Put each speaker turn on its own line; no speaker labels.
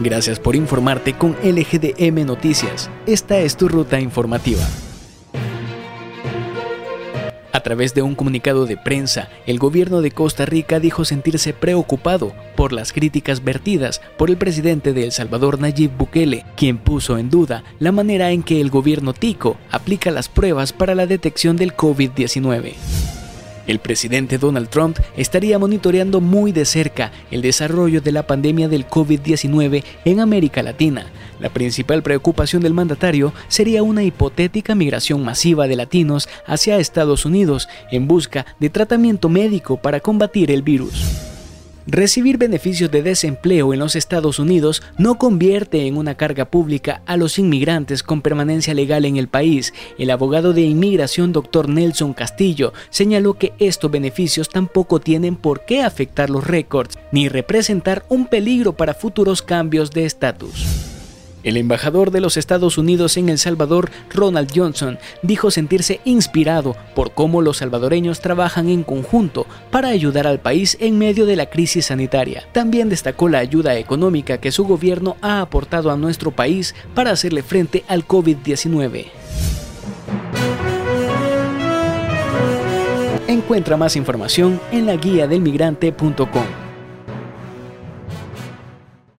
Gracias por informarte con LGDM Noticias. Esta es tu ruta informativa. A través de un comunicado de prensa, el gobierno de Costa Rica dijo sentirse preocupado por las críticas vertidas por el presidente de El Salvador Nayib Bukele, quien puso en duda la manera en que el gobierno tico aplica las pruebas para la detección del COVID-19. El presidente Donald Trump estaría monitoreando muy de cerca el desarrollo de la pandemia del COVID-19 en América Latina. La principal preocupación del mandatario sería una hipotética migración masiva de latinos hacia Estados Unidos en busca de tratamiento médico para combatir el virus. Recibir beneficios de desempleo en los Estados Unidos no convierte en una carga pública a los inmigrantes con permanencia legal en el país. El abogado de inmigración Dr. Nelson Castillo señaló que estos beneficios tampoco tienen por qué afectar los récords ni representar un peligro para futuros cambios de estatus. El embajador de los Estados Unidos en El Salvador, Ronald Johnson, dijo sentirse inspirado por cómo los salvadoreños trabajan en conjunto para ayudar al país en medio de la crisis sanitaria. También destacó la ayuda económica que su gobierno ha aportado a nuestro país para hacerle frente al COVID-19. Encuentra más información en la guía del migrante.com.